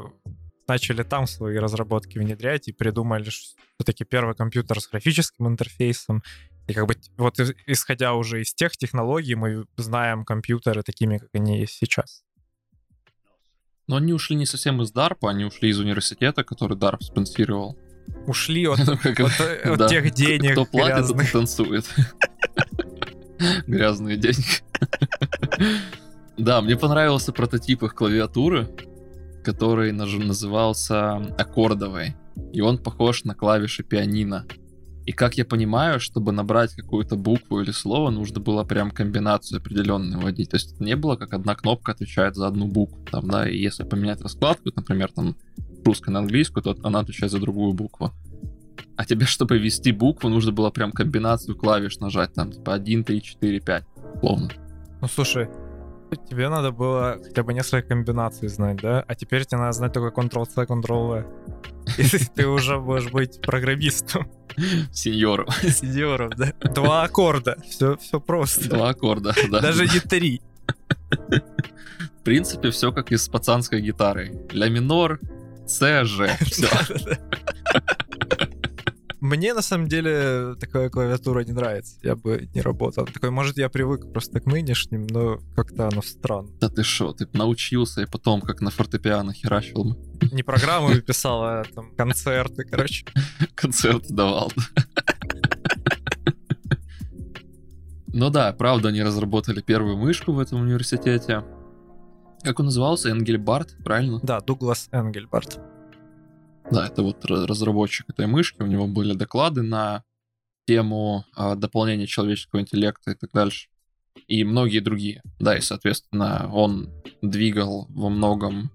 начали там свои разработки внедрять и придумали все-таки первый компьютер с графическим интерфейсом. И как бы вот исходя уже из тех технологий, мы знаем компьютеры такими, как они есть сейчас. Но они ушли не совсем из DARPA, они ушли из университета, который DARP спонсировал. Ушли от, от, от да. тех денег Кто платит, тот танцует. Грязные деньги. Да, мне понравился прототип их клавиатуры, который назывался аккордовой. И он похож на клавиши пианино. И как я понимаю, чтобы набрать какую-то букву или слово, нужно было прям комбинацию определенную вводить. То есть это не было как одна кнопка отвечает за одну букву. Там, да, и если поменять раскладку, например, там русскую на английскую, то она отвечает за другую букву. А тебе, чтобы ввести букву, нужно было прям комбинацию клавиш нажать, там, типа 1, 3, 4, 5, условно. Ну, слушай, тебе надо было хотя бы несколько комбинаций знать, да? А теперь тебе надо знать только Ctrl-C, Ctrl-V. И ты уже можешь быть программистом. Сеньором. Сеньором, да. Два аккорда. Все, все просто. Два аккорда, да. Даже не три. В принципе, все как из пацанской гитары. Ля минор, С, Ж. Все. Мне на самом деле такая клавиатура не нравится. Я бы не работал. Такой, может, я привык просто к нынешним, но как-то оно странно. Да ты что, ты научился и потом как на фортепиано херачил бы. Не программу писал, а там концерты, короче. Концерты давал. Ну да, правда, они разработали первую мышку в этом университете. Как он назывался? Энгельбарт, правильно? Да, Дуглас Энгельбарт. Да, это вот разработчик этой мышки, у него были доклады на тему а, дополнения человеческого интеллекта и так дальше. И многие другие. Да, и, соответственно, он двигал во многом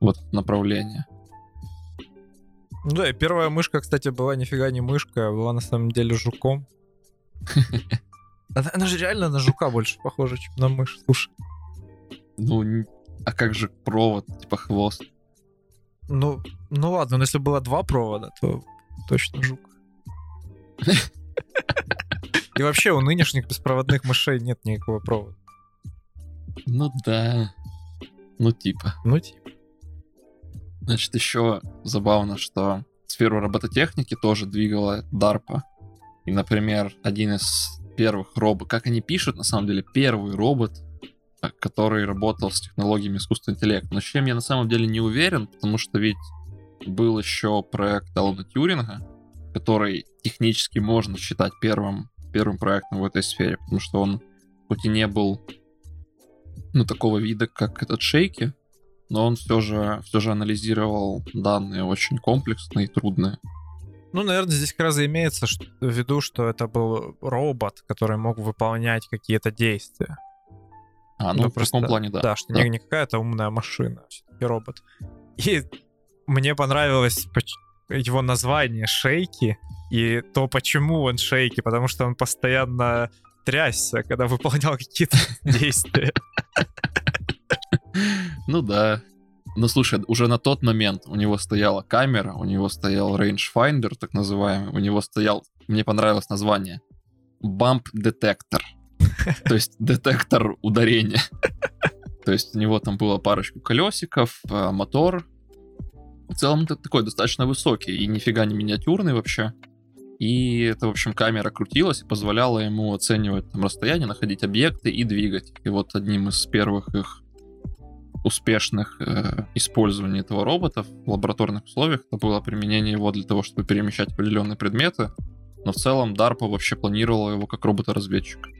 вот направление. Ну да, и первая мышка, кстати, была нифига не мышка, а была на самом деле жуком. Она, она же реально на жука больше похожа, чем на мышь, слушай. Ну, а как же провод, типа хвост? Ну, ну ладно, но если было два провода, то точно жук. И вообще у нынешних беспроводных мышей нет никакого провода. Ну да. Ну типа. Ну типа. Значит, еще забавно, что сферу робототехники тоже двигала DARPA. И, например, один из первых роботов, как они пишут, на самом деле, первый робот который работал с технологиями искусственного интеллекта. Но чем я на самом деле не уверен, потому что ведь был еще проект Алана Тьюринга, который технически можно считать первым, первым проектом в этой сфере, потому что он хоть и не был ну, такого вида, как этот шейки, но он все же, все же анализировал данные очень комплексные и трудные. Ну, наверное, здесь как раз и имеется в виду, что это был робот, который мог выполнять какие-то действия. А, ну, ну в просто, таком плане, да. Да, что да. не, не какая-то умная машина, все-таки робот. И мне понравилось его название «Шейки», и то, почему он шейки, потому что он постоянно трясся, когда выполнял какие-то действия. Ну да. Ну слушай, уже на тот момент у него стояла камера, у него стоял rangefinder, так называемый, у него стоял, мне понравилось название, detector. То есть детектор ударения. То есть у него там было парочку колесиков, э, мотор. В целом это такой достаточно высокий и нифига не миниатюрный вообще. И это, в общем, камера крутилась и позволяла ему оценивать там расстояние, находить объекты и двигать. И вот одним из первых их успешных э, использований этого робота в лабораторных условиях это было применение его для того, чтобы перемещать определенные предметы. Но в целом DARPA вообще планировала его как робота-разведчика.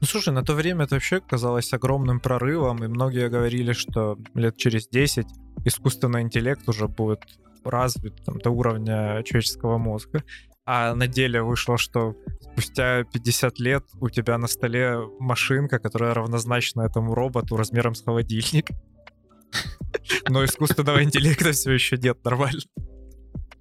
Ну, слушай, на то время это вообще казалось огромным прорывом, и многие говорили, что лет через 10 искусственный интеллект уже будет развит там, до уровня человеческого мозга. А на деле вышло, что спустя 50 лет у тебя на столе машинка, которая равнозначна этому роботу размером с холодильник. Но искусственного интеллекта все еще нет нормально.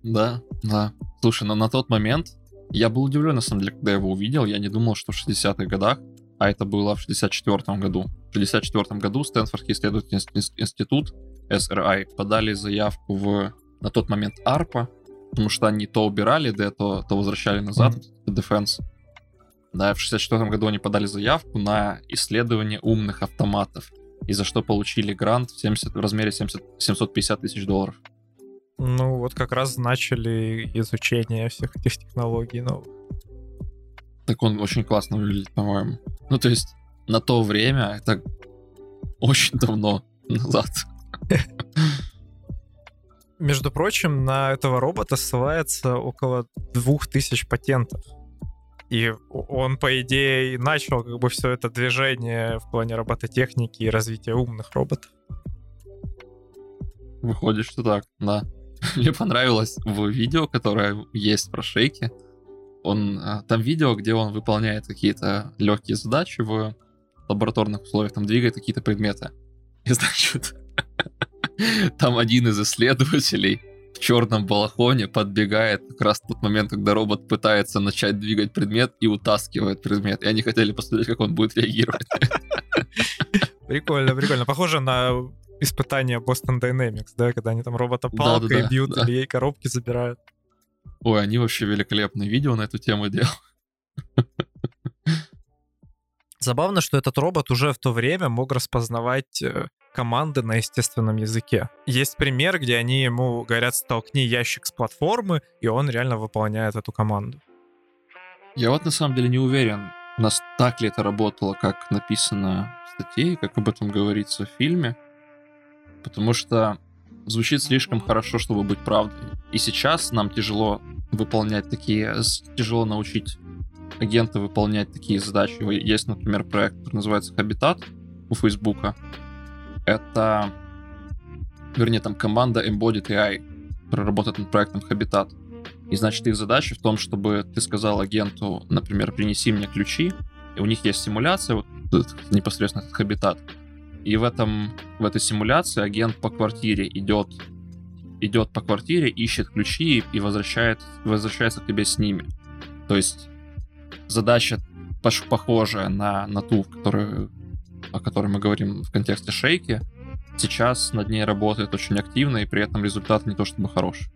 Да, да. Слушай, но на тот момент я был удивлен, на самом деле, когда я его увидел. Я не думал, что в 60-х годах а это было в 64 году. В 64 году Стэнфордский исследовательский институт SRI подали заявку в на тот момент ARPA, потому что они то убирали, да, то, то возвращали назад mm-hmm. Defense. Да, в 64 году они подали заявку на исследование умных автоматов, и за что получили грант в, 70, в размере 70, 750 тысяч долларов. Ну, вот как раз начали изучение всех этих технологий новых. Так он очень классно выглядит, по-моему. Ну, то есть, на то время, это очень давно назад. Между прочим, на этого робота ссылается около двух тысяч патентов. И он, по идее, начал как бы все это движение в плане робототехники и развития умных роботов. Выходит, что так, да. Мне понравилось в видео, которое есть про шейки он а, там видео, где он выполняет какие-то легкие задачи в лабораторных условиях, там двигает какие-то предметы. И значит, там один из исследователей в черном балахоне подбегает как раз в тот момент, когда робот пытается начать двигать предмет и утаскивает предмет. И они хотели посмотреть, как он будет реагировать. Прикольно, прикольно. Похоже на испытание Boston Dynamics, да, когда они там робота палкой да, да, бьют да. или ей коробки забирают. Ой, они вообще великолепные видео на эту тему делают. Забавно, что этот робот уже в то время мог распознавать э, команды на естественном языке. Есть пример, где они ему говорят «столкни ящик с платформы», и он реально выполняет эту команду. Я вот на самом деле не уверен, у нас так ли это работало, как написано в статье, как об этом говорится в фильме. Потому что звучит слишком хорошо, чтобы быть правдой. И сейчас нам тяжело выполнять такие, тяжело научить агента выполнять такие задачи. Есть, например, проект, который называется Habitat у Фейсбука. Это, вернее, там команда Embodied AI проработает над проектом Habitat. И значит, их задача в том, чтобы ты сказал агенту, например, принеси мне ключи, и у них есть симуляция, вот непосредственно этот Habitat, и в, этом, в этой симуляции агент по квартире идет, идет по квартире, ищет ключи и возвращает, возвращается к тебе с ними. То есть задача похожая на, на ту, которую, о которой мы говорим в контексте шейки. Сейчас над ней работает очень активно, и при этом результат не то чтобы хороший.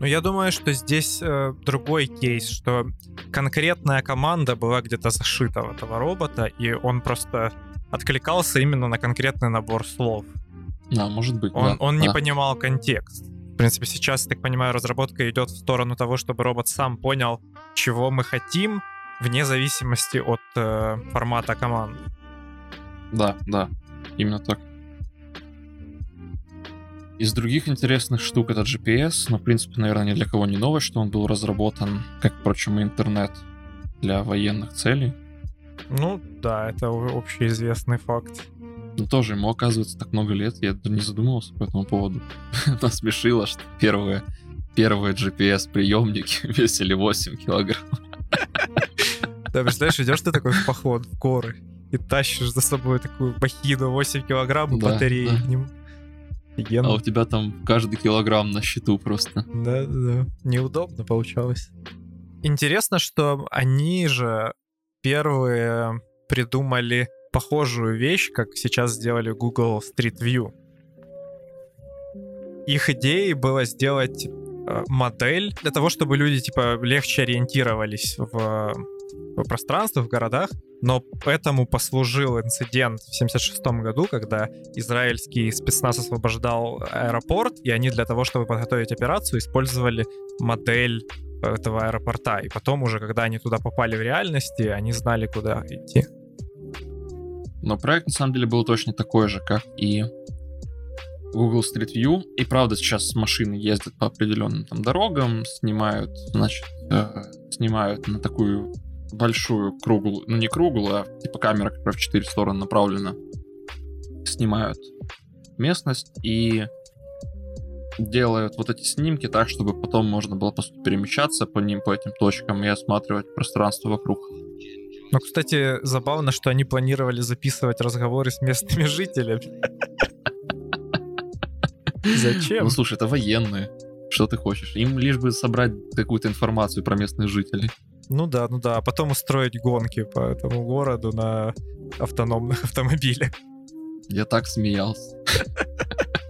Ну, я думаю, что здесь э, другой кейс, что конкретная команда была где-то зашита в этого робота, и он просто откликался именно на конкретный набор слов. Да, может быть. Он, да, он да. не понимал контекст. В принципе, сейчас, так понимаю, разработка идет в сторону того, чтобы робот сам понял, чего мы хотим, вне зависимости от э, формата команды. Да, да, именно так. Из других интересных штук это GPS, но, в принципе, наверное, ни для кого не новость, что он был разработан, как, впрочем, и интернет для военных целей. Ну да, это общеизвестный факт. Ну тоже ему оказывается так много лет, я не задумывался по этому поводу. Нас смешило, что первые, первые GPS-приемники весили 8 килограмм. Да, представляешь, идешь ты такой в поход в горы и тащишь за собой такую бахину 8 килограмм и да, батареи да. к нему. Офигенно. А у тебя там каждый килограмм на счету просто. Да, да, да. Неудобно получалось. Интересно, что они же первые придумали похожую вещь, как сейчас сделали Google Street View. Их идеей было сделать э, модель для того, чтобы люди типа легче ориентировались в пространствах, в городах, но этому послужил инцидент в 76 году, когда израильский спецназ освобождал аэропорт, и они для того, чтобы подготовить операцию, использовали модель этого аэропорта. И потом уже, когда они туда попали в реальности, они знали, куда идти. Но проект на самом деле был точно такой же, как и Google Street View. И правда сейчас машины ездят по определенным там дорогам, снимают, значит, э, снимают на такую большую круглую, ну не круглую, а типа камера, которая в четыре стороны направлена, снимают местность и делают вот эти снимки так, чтобы потом можно было просто перемещаться по ним, по этим точкам и осматривать пространство вокруг. Ну, кстати, забавно, что они планировали записывать разговоры с местными жителями. Зачем? Ну, слушай, это военные. Что ты хочешь? Им лишь бы собрать какую-то информацию про местных жителей. Ну да, ну да, а потом устроить гонки по этому городу на автономных автомобилях. Я так смеялся.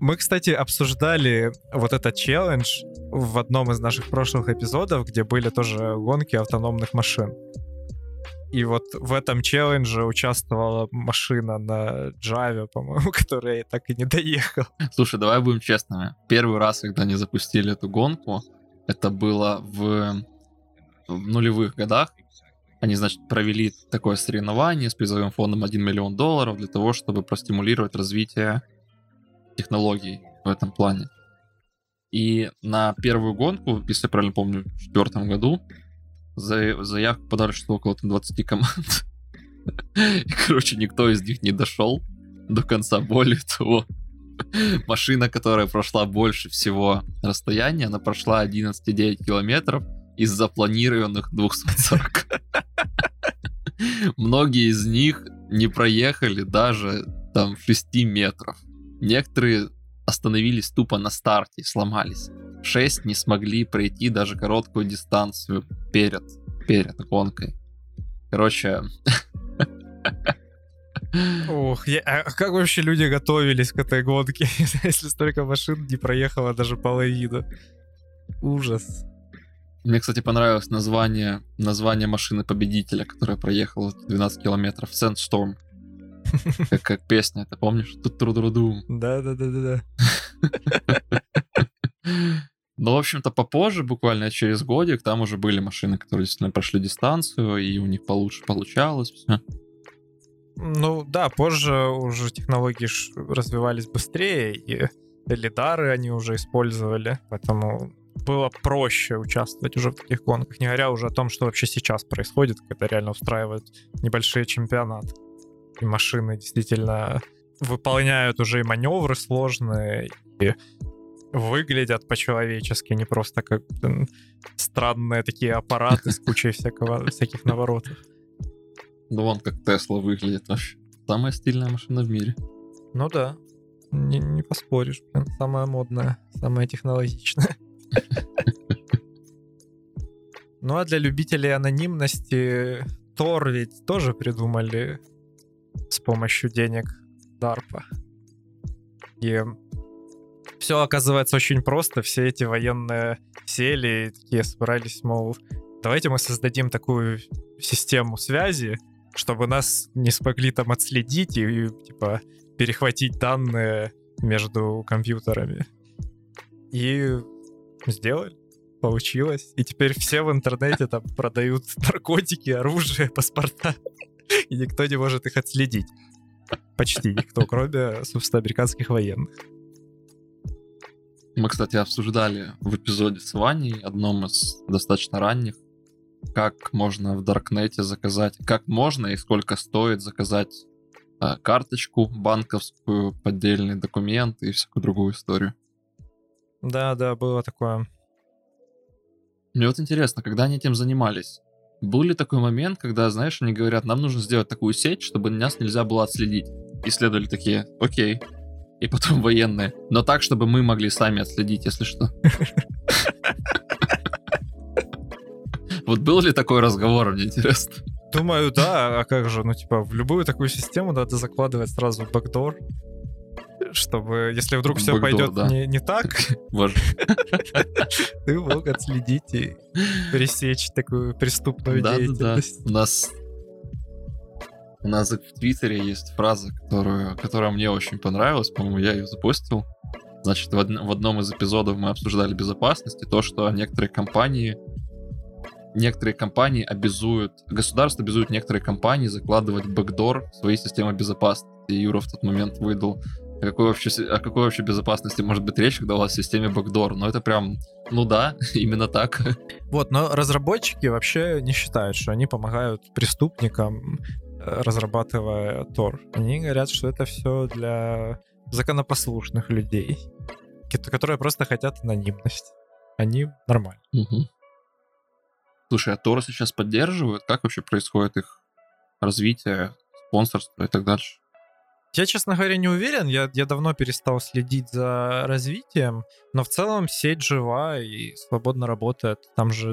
Мы, кстати, обсуждали вот этот челлендж в одном из наших прошлых эпизодов, где были тоже гонки автономных машин. И вот в этом челлендже участвовала машина на Java, по-моему, которая так и не доехала. Слушай, давай будем честными. Первый раз, когда они запустили эту гонку, это было в, в нулевых годах. Они, значит, провели такое соревнование с призовым фондом 1 миллион долларов для того, чтобы простимулировать развитие технологий в этом плане. И на первую гонку, если я правильно помню, в четвертом году, за, заявку подали что около там, 20 команд. И, короче, никто из них не дошел до конца. Более того, машина, которая прошла больше всего расстояния, она прошла 11,9 километров из запланированных 240. Многие из них не проехали даже там 6 метров. Некоторые остановились тупо на старте, сломались. 6 не смогли пройти даже короткую дистанцию перед, перед гонкой. Короче... Ох, я, а как вообще люди готовились к этой гонке, если столько машин не проехало даже половину? Ужас. Мне, кстати, понравилось название, название машины победителя, которая проехала 12 километров. Sandstorm. Как, как песня, ты помнишь? тут тру ду Да-да-да-да-да. Но, в общем-то, попозже, буквально через годик, там уже были машины, которые действительно прошли дистанцию, и у них получше получалось все. Ну да, позже уже технологии развивались быстрее, и лидары они уже использовали, поэтому было проще участвовать уже в таких гонках, не говоря уже о том, что вообще сейчас происходит, когда реально устраивают небольшие чемпионаты. Машины действительно выполняют уже и маневры сложные, и выглядят по-человечески, не просто как странные такие аппараты с кучей всякого, всяких наворотов. Ну вон как Тесла выглядит вообще. Самая стильная машина в мире. Ну да, не, не поспоришь, блин. Самая модная, самая технологичная. Ну а для любителей анонимности Тор ведь тоже придумали помощью денег DARPA. И все оказывается очень просто. Все эти военные сели и такие собрались, мол, давайте мы создадим такую систему связи, чтобы нас не смогли там отследить и, и типа перехватить данные между компьютерами. И сделали. Получилось. И теперь все в интернете там продают наркотики, оружие, паспорта. И никто не может их отследить. Почти никто, кроме, собственно, американских военных. Мы, кстати, обсуждали в эпизоде с Ваней, одном из достаточно ранних, как можно в Даркнете заказать, как можно и сколько стоит заказать э, карточку банковскую, поддельный документ и всякую другую историю. Да, да, было такое. Мне вот интересно, когда они этим занимались, был ли такой момент, когда, знаешь, они говорят, нам нужно сделать такую сеть, чтобы нас нельзя было отследить. Исследовали такие, окей, и потом военные. Но так, чтобы мы могли сами отследить, если что. Вот был ли такой разговор, мне интересно? Думаю, да. А как же, ну, типа, в любую такую систему надо закладывать сразу бэкдор, чтобы, если вдруг все пойдет да. не, не так, ты мог отследить и пресечь такую преступную деятельность. У нас у нас в Твиттере есть фраза, которую, которая мне очень понравилась, по-моему, я ее запостил. Значит, в, одн- в одном из эпизодов мы обсуждали безопасность и то, что некоторые компании некоторые компании обязуют, государство обязует некоторые компании закладывать бэкдор в свои системы безопасности. И Юра в тот момент выдал, о какой вообще, о какой вообще безопасности может быть речь, когда у вас в системе бэкдор. Но это прям, ну да, именно так. Вот, но разработчики вообще не считают, что они помогают преступникам, э, разрабатывая Тор. Они говорят, что это все для законопослушных людей, которые просто хотят анонимность. Они нормально. Мгм. Слушай, а Тора сейчас поддерживают? Как вообще происходит их развитие, спонсорство и так дальше? Я, честно говоря, не уверен. Я, я давно перестал следить за развитием, но в целом сеть жива и свободно работает. Там же,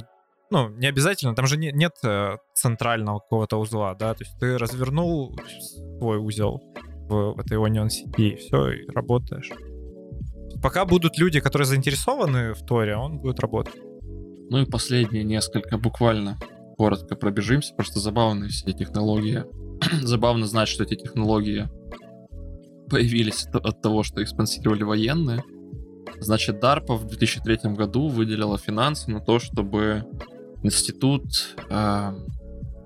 ну, не обязательно, там же не- нет э, центрального какого-то узла, да, то есть ты развернул свой узел в, в этой Onion сети, и все, и работаешь. Пока будут люди, которые заинтересованы в Торе, он будет работать. Ну и последние несколько, буквально коротко пробежимся, просто забавные все технологии. Забавно знать, что эти технологии появились от- того, что их спонсировали военные. Значит, DARPA в 2003 году выделила финансы на то, чтобы институт э,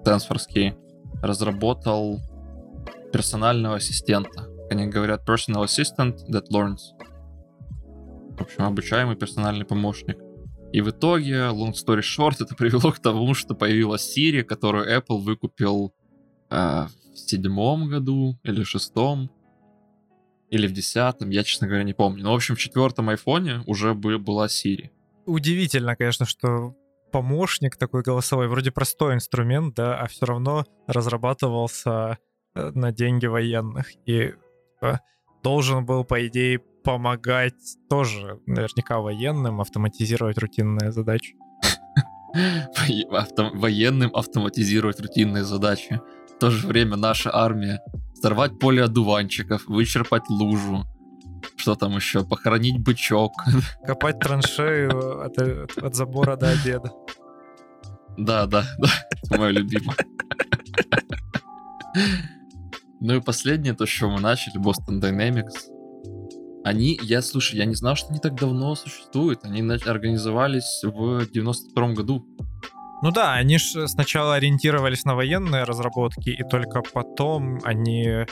Стэнфордский разработал персонального ассистента. Они говорят personal assistant that learns. В общем, обучаемый персональный помощник. И в итоге, long story short, это привело к тому, что появилась Siri, которую Apple выкупил э, в седьмом году или шестом, или в десятом, я, честно говоря, не помню. Но, в общем, в четвертом айфоне уже бы- была Siri. Удивительно, конечно, что помощник такой голосовой, вроде простой инструмент, да, а все равно разрабатывался э, на деньги военных и э, должен был, по идее, помогать тоже наверняка военным автоматизировать рутинные задачи. Военным автоматизировать рутинные задачи. В то же время наша армия сорвать поле одуванчиков, вычерпать лужу, что там еще, похоронить бычок. Копать траншею от, от- забора до обеда. Да, да, да, это мое любимое. Ну и последнее, то, с чего мы начали, Boston Dynamics. Они, я, слушай, я не знал, что они так давно существуют. Они организовались в 92 году. Ну да, они же сначала ориентировались на военные разработки, и только потом они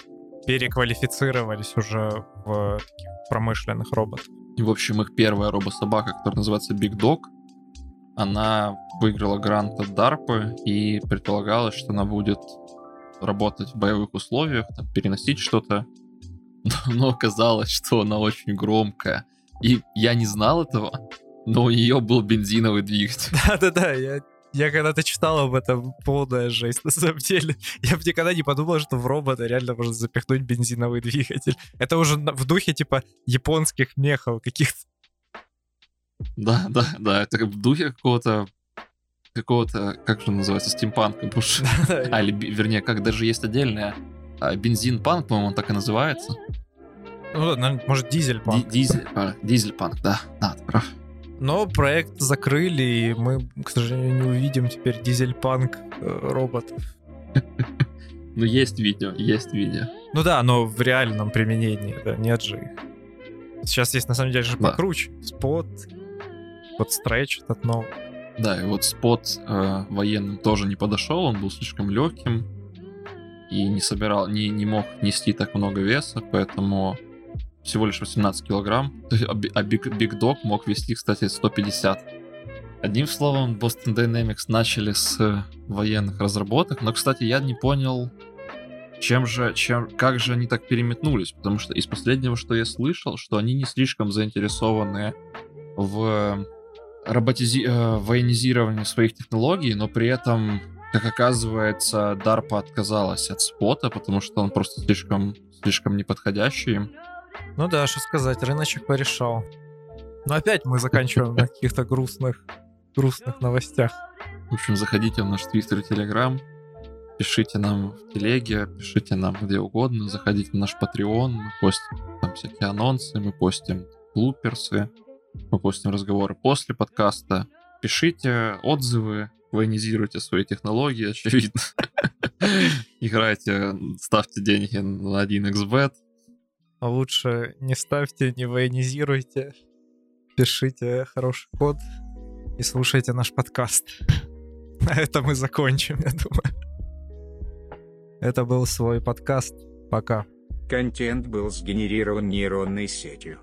переквалифицировались уже в таких промышленных роботов. И, в общем, их первая робособака, которая называется Big Dog, она выиграла грант от DARPA, и предполагалось, что она будет работать в боевых условиях, там, переносить что-то. Но, но оказалось, что она очень громкая. И я не знал этого, но у нее был бензиновый двигатель. Да-да-да, я, я когда-то читал об этом, полная жесть, на самом деле. Я бы никогда не подумал, что в робота реально можно запихнуть бензиновый двигатель. Это уже в духе, типа, японских мехов каких-то. Да, да, да, это как в духе какого-то какого-то, как же называется, стимпанка больше. А, или, вернее, как даже есть отдельная бензин-панк, по-моему, он так и называется. Ну, может, дизель Ди- Дизель, а, дизель-панк, да, да, ты прав. Но проект закрыли, и мы, к сожалению, не увидим теперь дизель-панк э, роботов. Ну, есть видео, есть видео. Ну да, но в реальном применении, да, нет же их. Сейчас есть, на самом деле, же покруче. Спот, вот стретч этот новый. Да, и вот спот э, военным тоже не подошел, он был слишком легким и не собирал, не, не мог нести так много веса, поэтому всего лишь 18 килограмм. А а Big, Dog мог вести, кстати, 150. Одним словом, Boston Dynamics начали с э, военных разработок, но, кстати, я не понял, чем же, чем, как же они так переметнулись, потому что из последнего, что я слышал, что они не слишком заинтересованы в роботизи... э, военизировании своих технологий, но при этом, как оказывается, DARPA отказалась от спота, потому что он просто слишком, слишком неподходящий им. Ну да, что сказать, рыночек порешал. Но опять мы заканчиваем на каких-то грустных, грустных новостях. В общем, заходите в наш твиттер и телеграм, Пишите нам в телеге, пишите нам где угодно, заходите на наш Patreon, мы постим там всякие анонсы, мы постим блуперсы, мы постим разговоры после подкаста. Пишите отзывы, военизируйте свои технологии, очевидно. Играйте, ставьте деньги на 1xbet. А лучше не ставьте, не военизируйте. Пишите хороший код и слушайте наш подкаст. На этом мы закончим, я думаю. Это был свой подкаст. Пока. Контент был сгенерирован нейронной сетью.